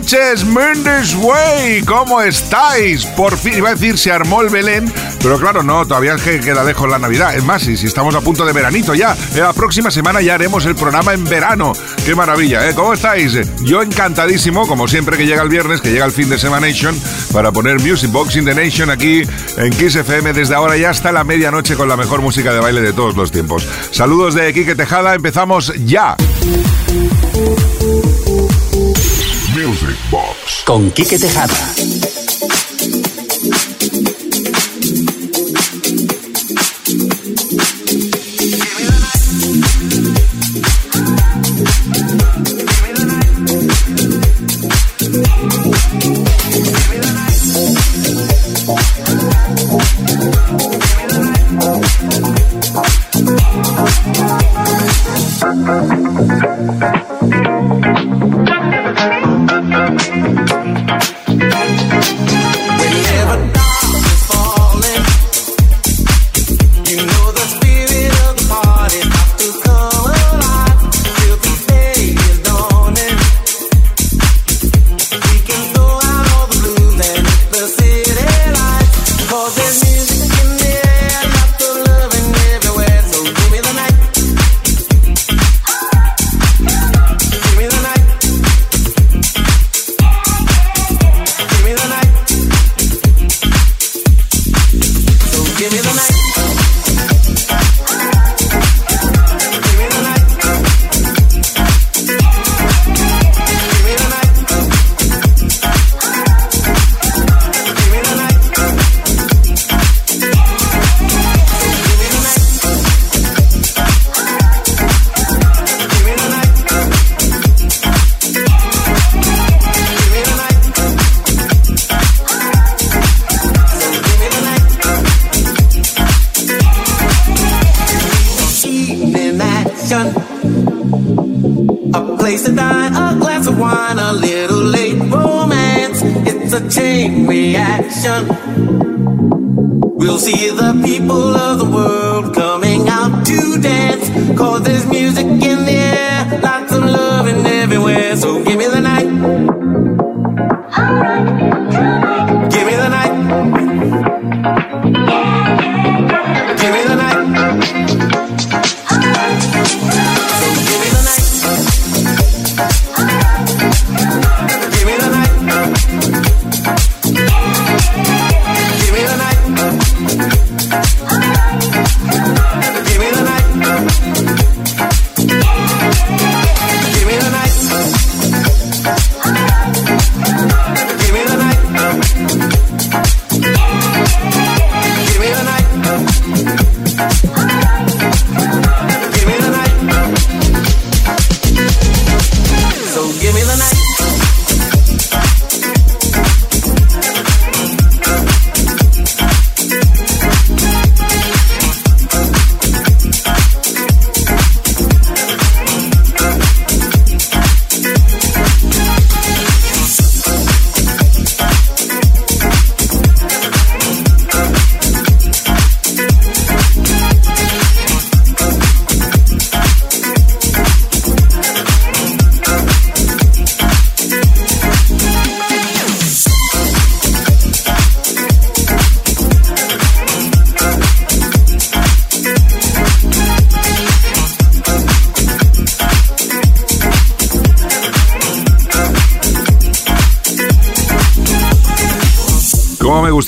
noches, Mendes Way. ¿Cómo estáis? Por fin iba a decir se armó el Belén, pero claro, no, todavía queda lejos la Navidad. Es más, y si estamos a punto de veranito ya, la próxima semana ya haremos el programa en verano. Qué maravilla, ¿eh? ¿Cómo estáis? Yo encantadísimo, como siempre que llega el viernes, que llega el fin de Semana Nation, para poner Music Box in the Nation aquí en Kiss FM desde ahora ya hasta la medianoche con la mejor música de baile de todos los tiempos. Saludos de Quique Tejada, empezamos ya. Con Quique Tejada.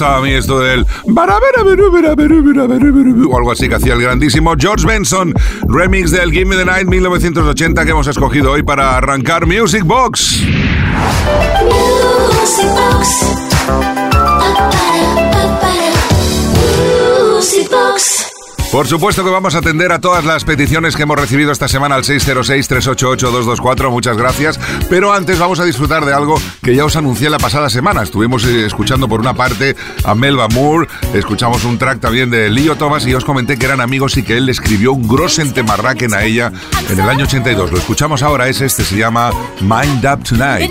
A mí esto del... O algo así que hacía el grandísimo George Benson, remix del Give Me the Night 1980 que hemos escogido hoy para arrancar Music Box. Music Box. Por supuesto que vamos a atender a todas las peticiones que hemos recibido esta semana al 606-388-224. Muchas gracias. Pero antes vamos a disfrutar de algo que ya os anuncié la pasada semana. Estuvimos eh, escuchando por una parte a Melba Moore, escuchamos un track también de Leo Thomas y os comenté que eran amigos y que él le escribió un Grossen Temarraken a ella en el año 82. Lo escuchamos ahora, es este, se llama Mind Up Tonight.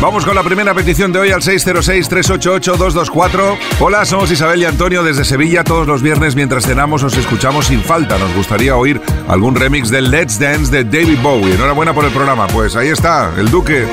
Vamos con la primera petición de hoy al 606-388-224. Hola, somos Isabel y Antonio desde Sevilla. Todos los viernes mientras cenamos os escuchamos sin falta. Nos gustaría oír algún remix del Let's Dance de David Bowie. Enhorabuena por el programa. Pues ahí está, el Duque.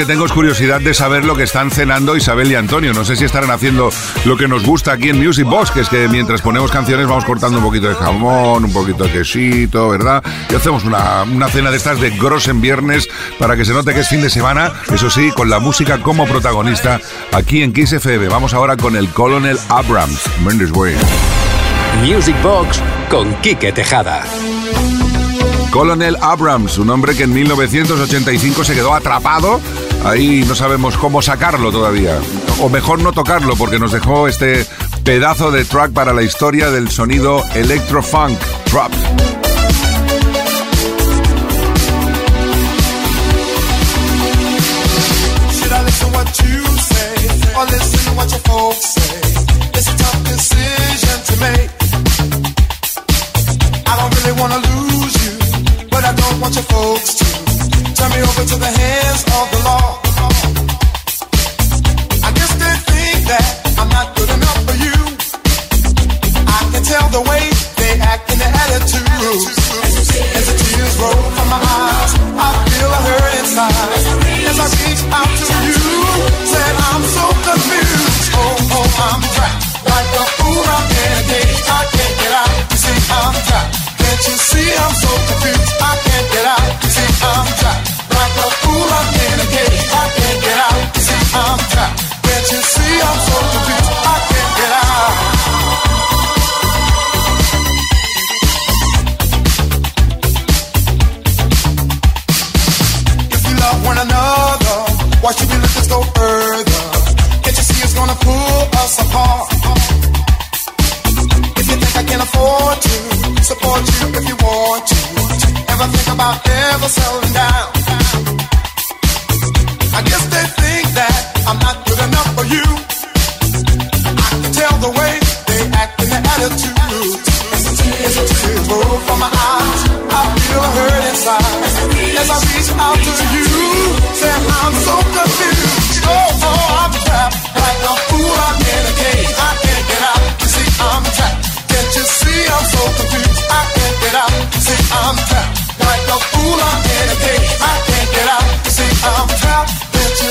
Que tengo es curiosidad de saber lo que están cenando Isabel y Antonio. No sé si estarán haciendo lo que nos gusta aquí en Music Box, que es que mientras ponemos canciones vamos cortando un poquito de jamón, un poquito de quesito, ¿verdad? Y hacemos una, cena de estas de gros en viernes para que se note que es fin de semana, eso sí, con la música como protagonista aquí en Kiss FM. Vamos ahora con el Colonel Abrams, Mendes Way. Music Box con Quique Tejada. Colonel Abrams, un hombre que en 1985 se quedó atrapado. Ahí no sabemos cómo sacarlo todavía. O mejor no tocarlo porque nos dejó este pedazo de track para la historia del sonido electro-funk, trap. To the hands of the law.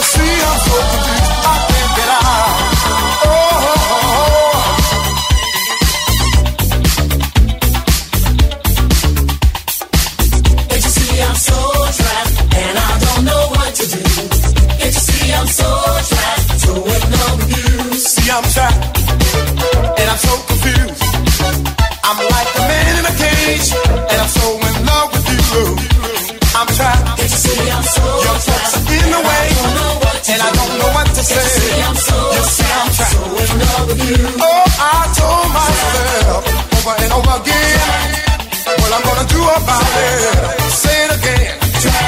see I'm supposed to be about it. Say it again.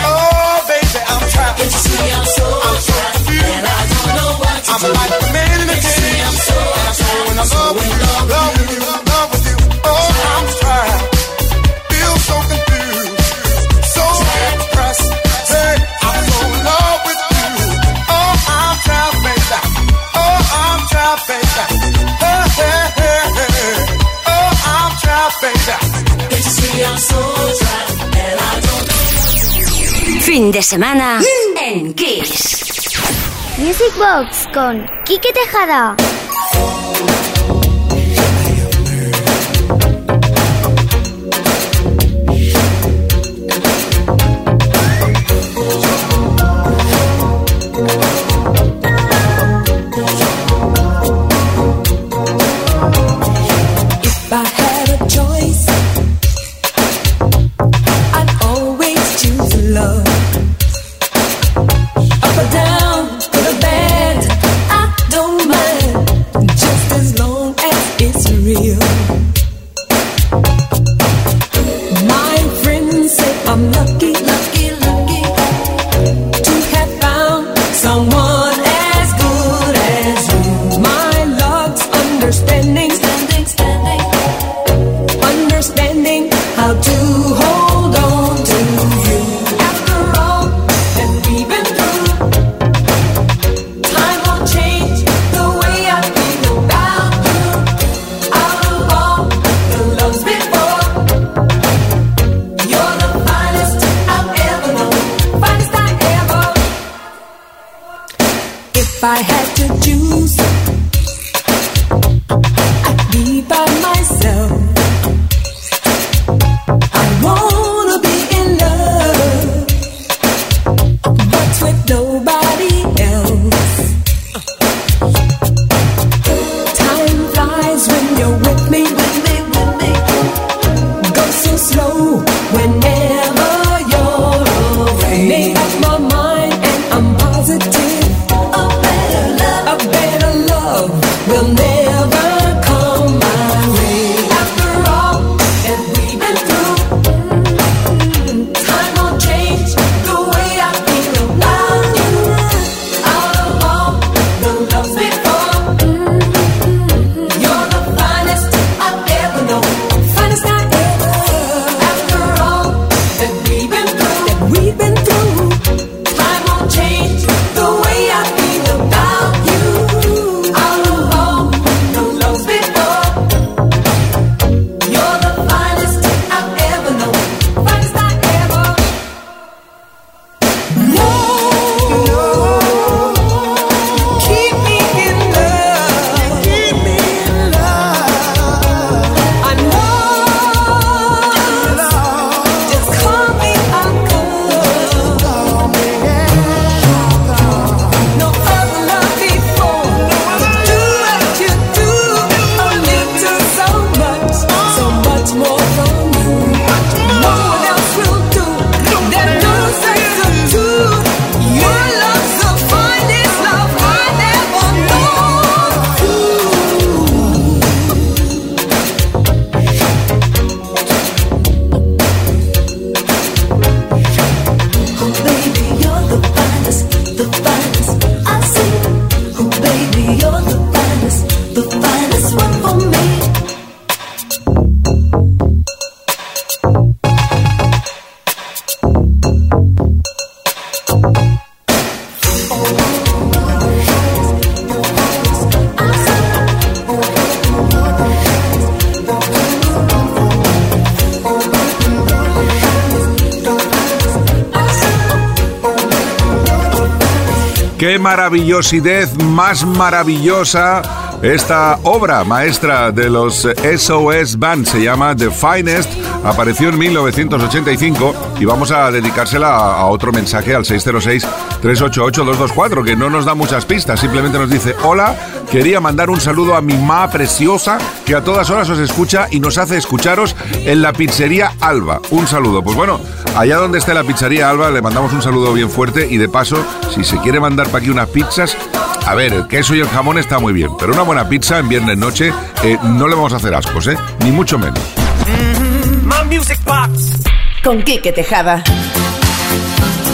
Oh, baby, I'm trapped. Can't you see I'm so I'm so and I don't know what to I'm do. like a man in a cage, I'm so and I'm so love with you. Fin de semana en Kiss. Music Box con Kike Tejada. Qué maravillosidad más maravillosa esta obra maestra de los SOS Band se llama The Finest, apareció en 1985 y vamos a dedicársela a, otro mensaje al 606-388-224 que no nos da muchas pistas, simplemente nos dice hola, quería mandar un saludo a mi ma preciosa que a todas horas os escucha y nos hace escucharos en la pizzería Alba. Un saludo. Pues bueno, allá donde esté la pizzería Alba le mandamos un saludo bien fuerte y de paso, si se quiere mandar para aquí unas pizzas, a ver, el queso y el jamón está muy bien, pero una buena pizza en viernes noche eh, no le vamos a hacer ascos, ¿eh? Ni mucho menos. Con Quique Tejada.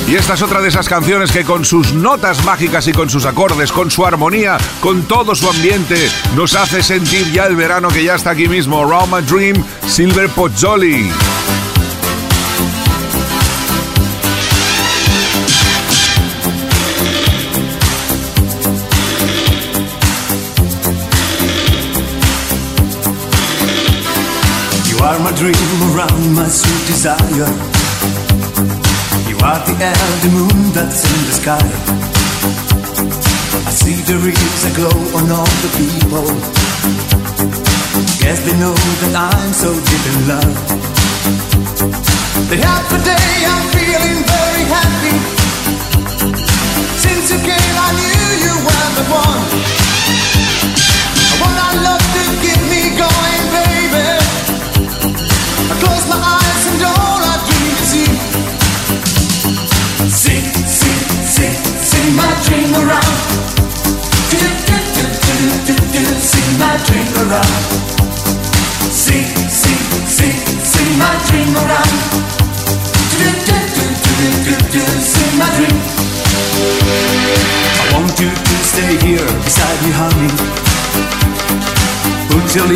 Y esta es otra de esas canciones que con sus notas mágicas y con sus acordes, con su armonía, con todo su ambiente, nos hace sentir ya el verano que ya está aquí mismo. Roma Dream, Silver Pozzoli. My dream around my sweet desire. You are the the moon that's in the sky. I see there is a glow on all the people. Yes, they know that I'm so deep in love. Day after day, I'm feeling very happy. Since you came, I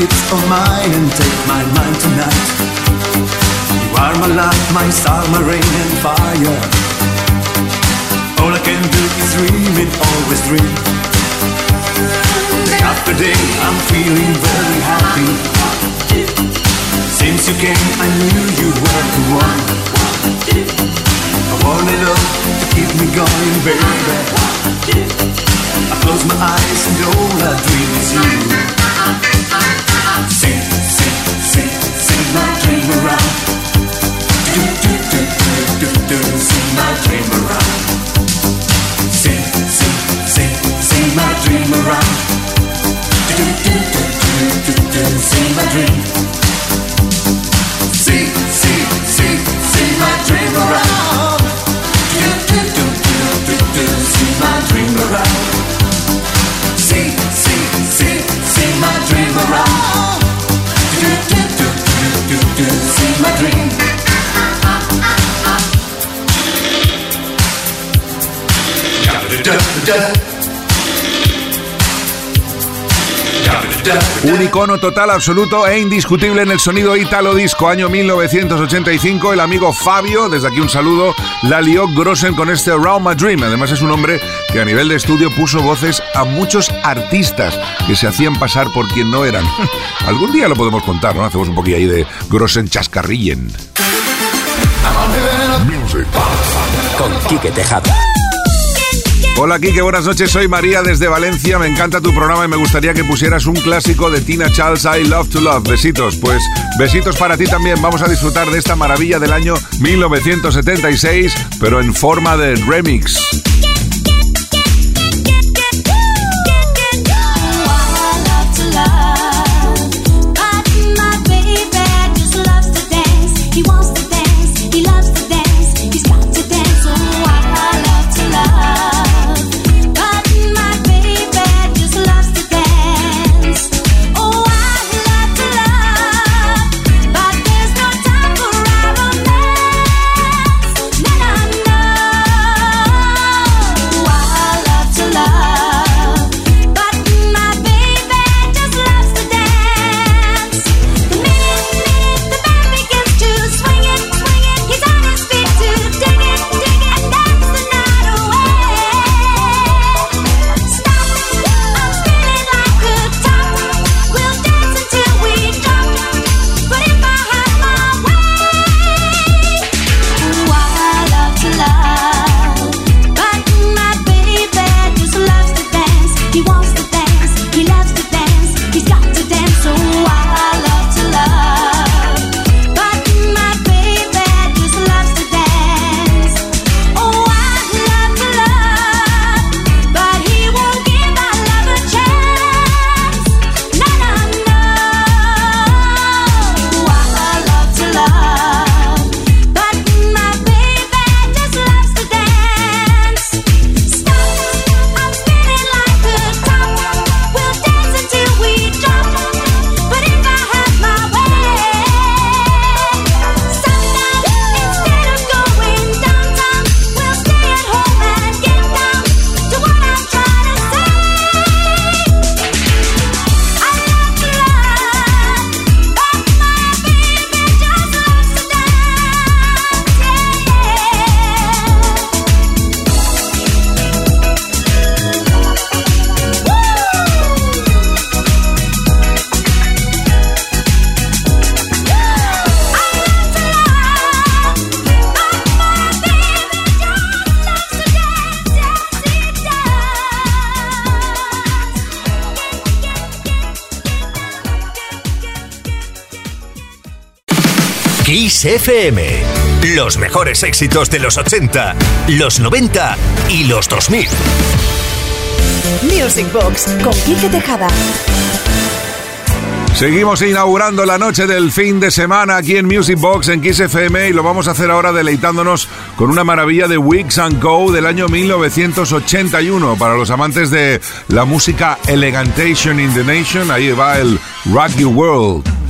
lips on mine and take my mind tonight. You are my life, my star, my rain and fire. All I can do is dream and always dream. Day after day, I'm feeling very happy. Since you came, I knew you were the one. I wanted love to keep me going, baby. I close my eyes and all I dream is you. Dream around. Do, do, do, do, do, do, my dream around. My dream around. Do, do, do, do, do, do, my dream. My dream around. Do, do, do, do, do, do, my dream around. Sing my dream. Un icono total, absoluto e indiscutible en el sonido italo disco. Año 1985, el amigo Fabio, desde aquí un saludo, la lió Grossen con este Around My Dream. Además es un hombre que a nivel de estudio puso voces a muchos artistas que se hacían pasar por quien no eran. Algún día lo podemos contar, ¿no? Hacemos un poquillo ahí de Grossen chascarrillen. Music Con Quique Tejada. Hola Kike, buenas noches, soy María desde Valencia, me encanta tu programa y me gustaría que pusieras un clásico de Tina Charles, I Love to Love. Besitos, pues besitos para ti también, vamos a disfrutar de esta maravilla del año 1976, pero en forma de remix. Kiss FM. Los mejores éxitos de los 80, los 90 y los 2000. Music Box con Quique Tejada. Seguimos inaugurando la noche del fin de semana aquí en Music Box en Kiss FM y lo vamos a hacer ahora deleitándonos con una maravilla de Wigs and Go del año 1981 para los amantes de la música Elegantation in the Nation. Ahí va el Rock Your World.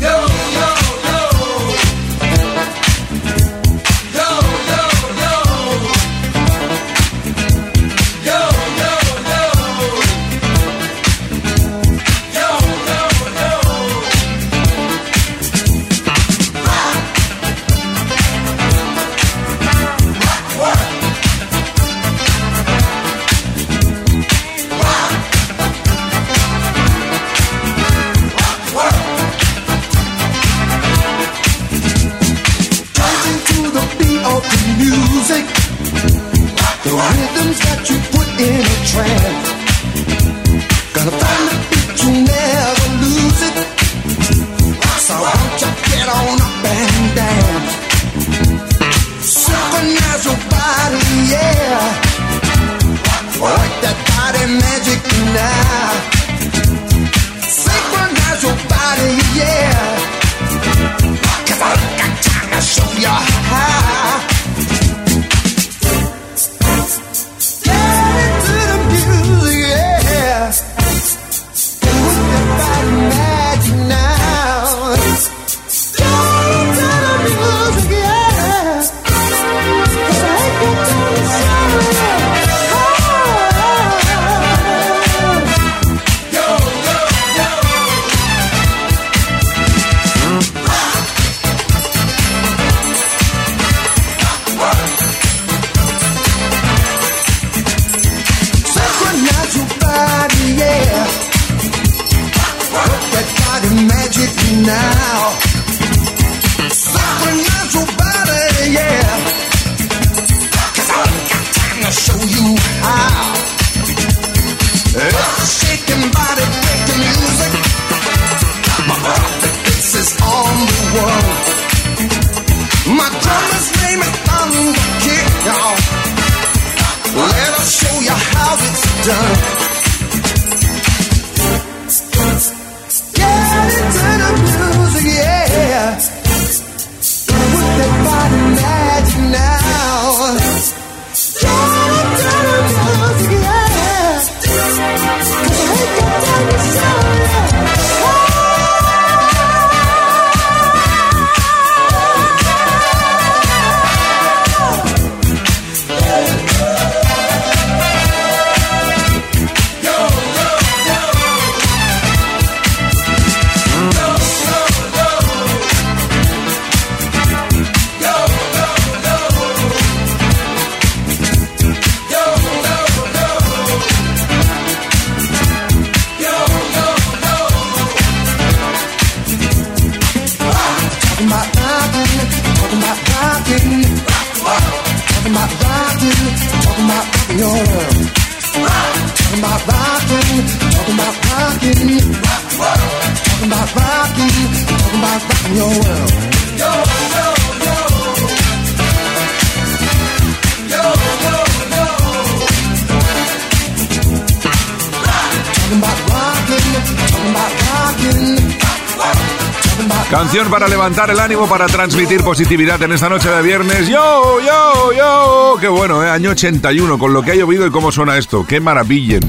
Para levantar el ánimo, para transmitir positividad en esta noche de viernes. ¡Yo, yo, yo! ¡Qué bueno, eh! Año 81, con lo que ha llovido y cómo suena esto. ¡Qué maravilla!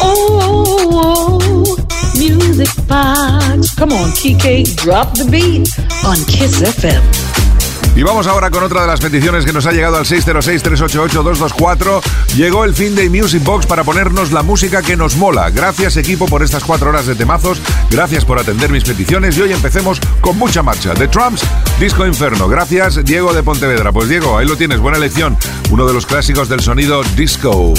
Oh, music box. Come on, Kike, drop the beat on Kiss FM. Y vamos ahora con otra de las peticiones que nos ha llegado al 606-388-224. Llegó el fin de Music Box para ponernos la música que nos mola. Gracias equipo por estas cuatro horas de temazos. Gracias por atender mis peticiones y hoy empecemos con mucha marcha. The Trumps, Disco Inferno. Gracias Diego de Pontevedra. Pues Diego, ahí lo tienes, buena elección. Uno de los clásicos del sonido disco.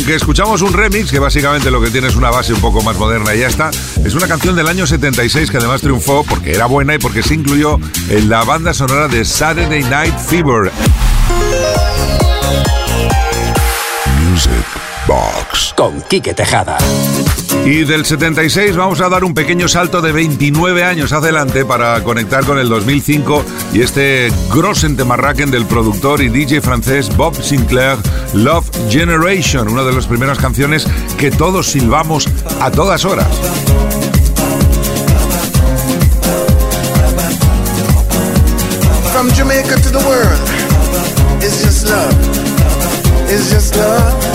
Aunque escuchamos un remix, que básicamente lo que tiene es una base un poco más moderna y ya está, es una canción del año 76 que además triunfó porque era buena y porque se incluyó en la banda sonora de Saturday Night Fever. Music Box. Con Quique Tejada. Y del 76 vamos a dar un pequeño salto de 29 años adelante para conectar con el 2005 y este Grossen Temarraken del productor y DJ francés Bob Sinclair, Love Generation, una de las primeras canciones que todos silbamos a todas horas. From Jamaica to the world, it's just love. It's just love.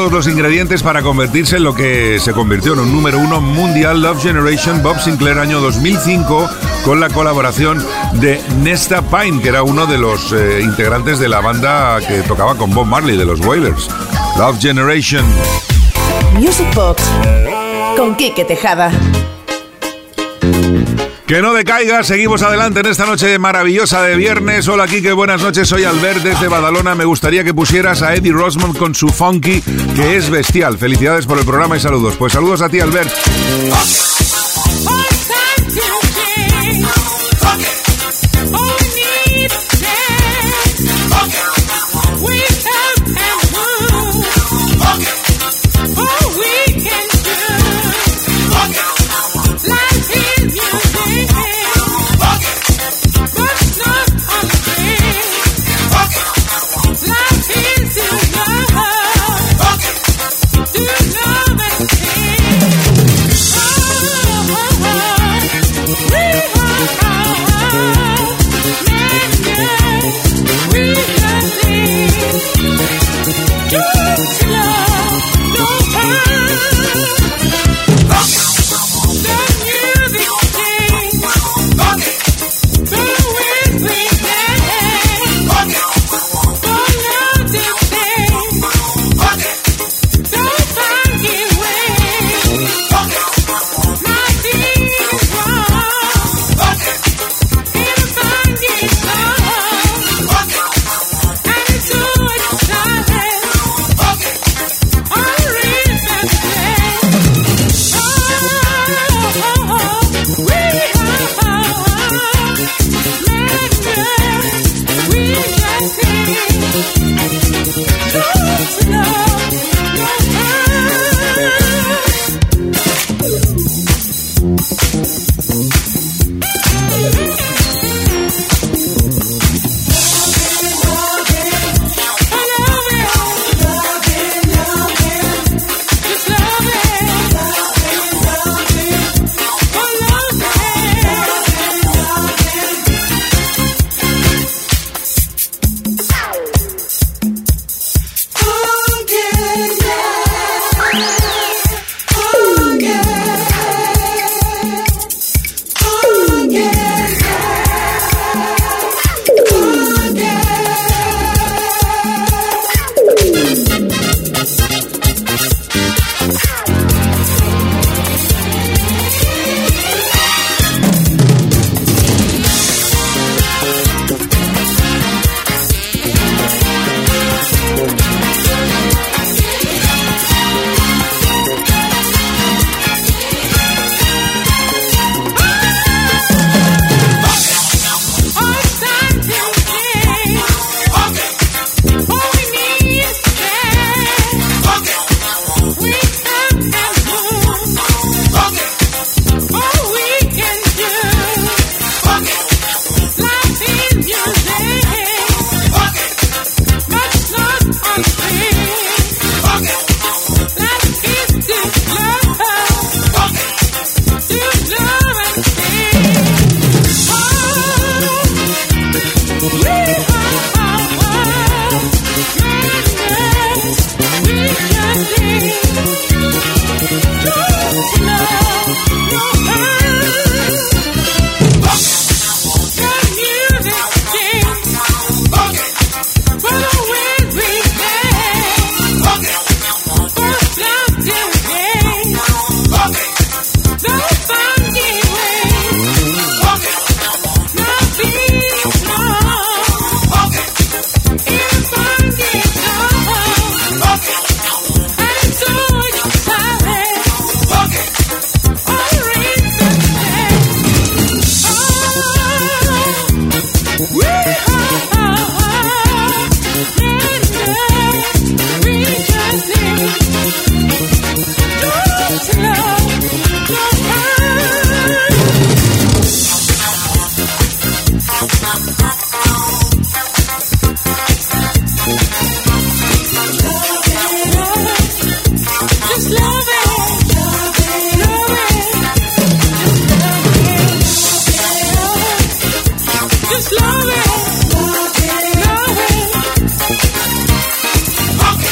Todos los ingredientes para convertirse en lo que se convirtió en un número uno mundial Love Generation Bob Sinclair año 2005 con la colaboración de Nesta Pine, que era uno de los eh, integrantes de la banda que tocaba con Bob Marley de los Wailers. Love Generation. Music Box con Quique Tejada. Que no decaiga, seguimos adelante en esta noche maravillosa de viernes. Hola Kike, buenas noches, soy Albert desde Badalona. Me gustaría que pusieras a Eddie Rosman con su funky, que es bestial. Felicidades por el programa y saludos. Pues saludos a ti, Albert.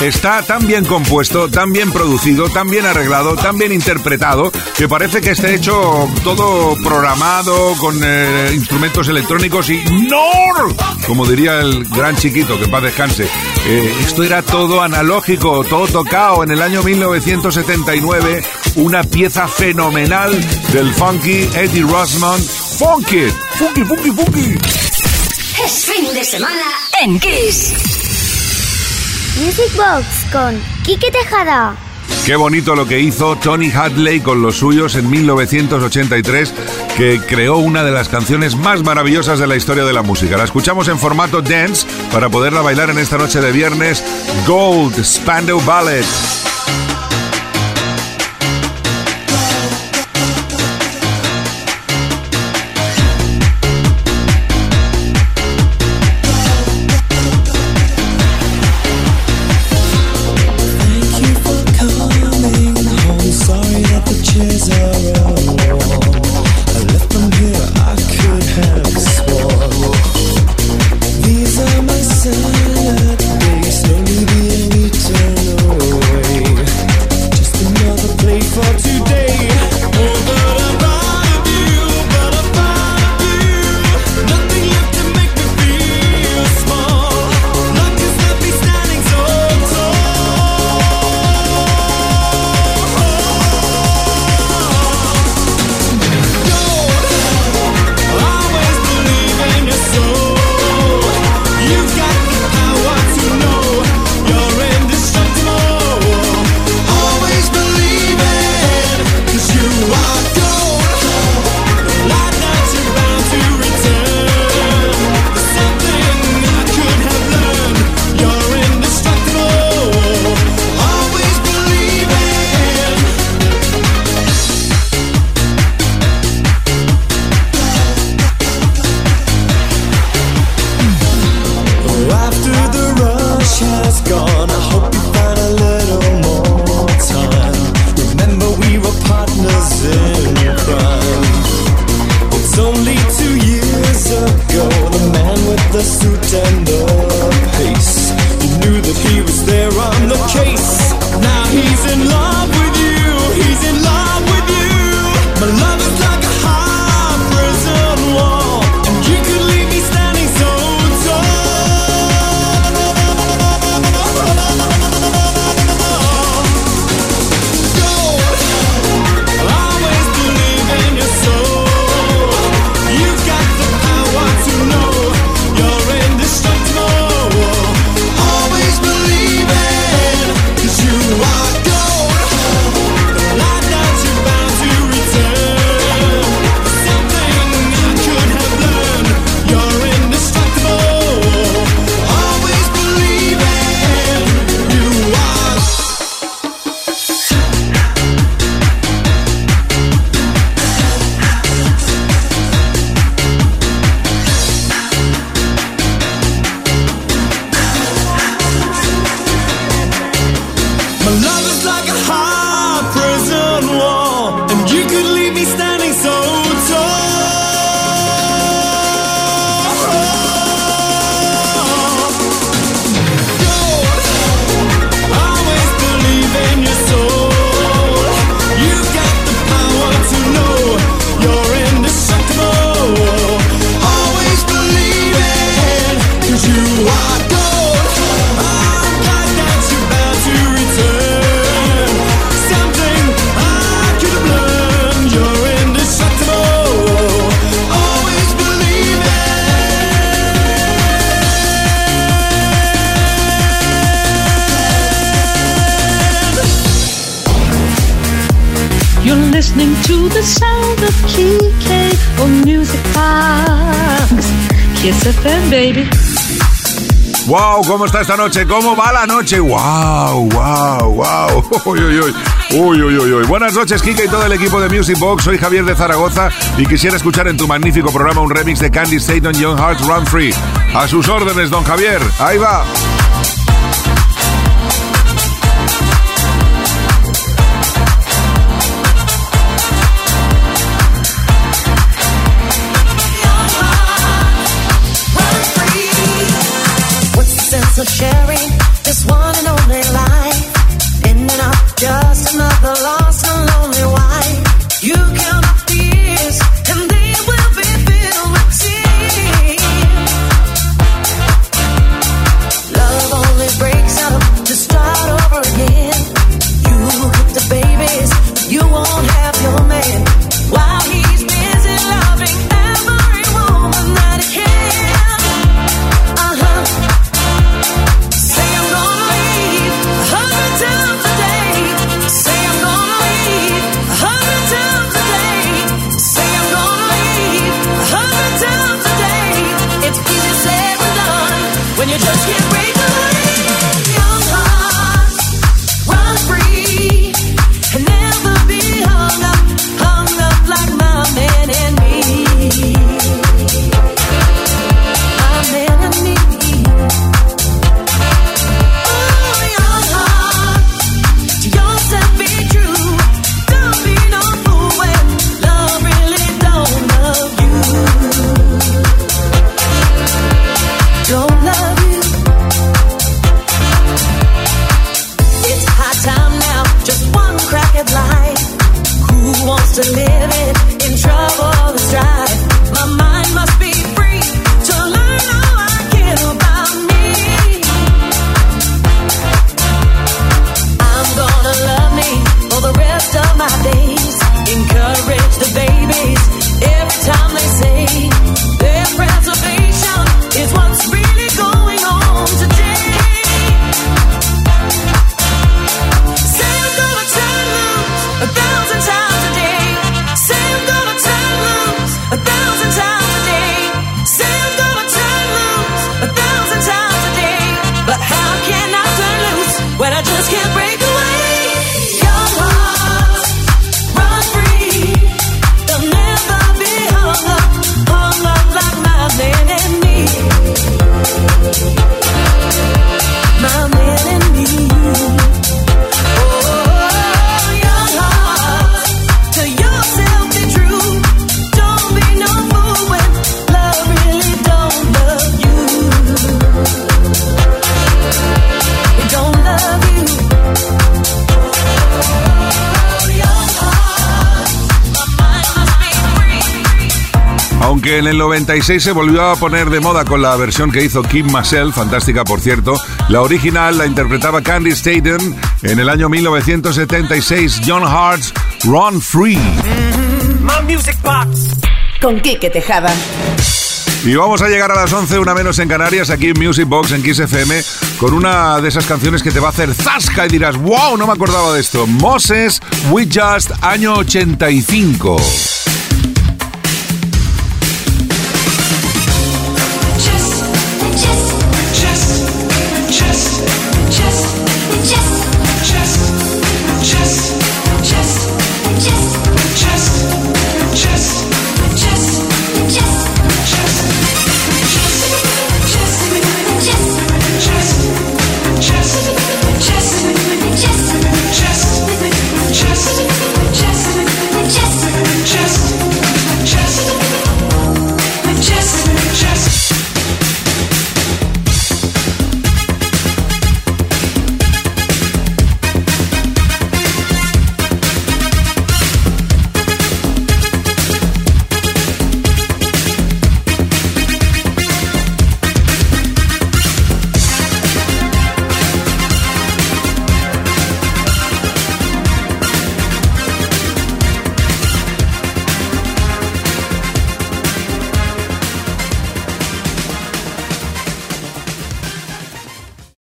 Está tan bien compuesto, tan bien producido, tan bien arreglado, tan bien interpretado, que parece que esté hecho todo programado con eh, instrumentos electrónicos y ¡No! Como diría el gran chiquito, que paz descanse. Eh, esto era todo analógico, todo tocado en el año 1979, una pieza fenomenal del funky Eddie Rossman. Funky, funky, funky, funky. Es fin de semana en Kiss. Music Box con Quique Tejada. Qué bonito lo que hizo Tony Hadley con los suyos en 1983, que creó una de las canciones más maravillosas de la historia de la música. La escuchamos en formato dance para poderla bailar en esta noche de viernes. Gold Spandau Ballet. Kiss FM, baby. ¡Wow! ¿Cómo está esta noche? ¿Cómo va la noche? ¡Wow! ¡Wow! ¡Wow! ¡Uy, uy, uy! Uy, uy, uy. Buenas noches, Kike y todo el equipo de Music Box. Soy Javier de Zaragoza y quisiera escuchar en tu magnífico programa un remix de Candy State on Young Hearts Run Free. A sus órdenes, don Javier. Ahí va. The Aunque en el 96 se volvió a poner de moda con la versión que hizo Kim Marcel, fantástica por cierto, la original la interpretaba Candy Staten en el año 1976, John Hart's Run Free. My Music Box. Con Quique Tejada. Y vamos a llegar a las 11, una menos en Canarias, aquí en Music Box, en Kiss FM, con una de esas canciones que te va a hacer zasca y dirás, wow, no me acordaba de esto. Moses, We Just, año 85.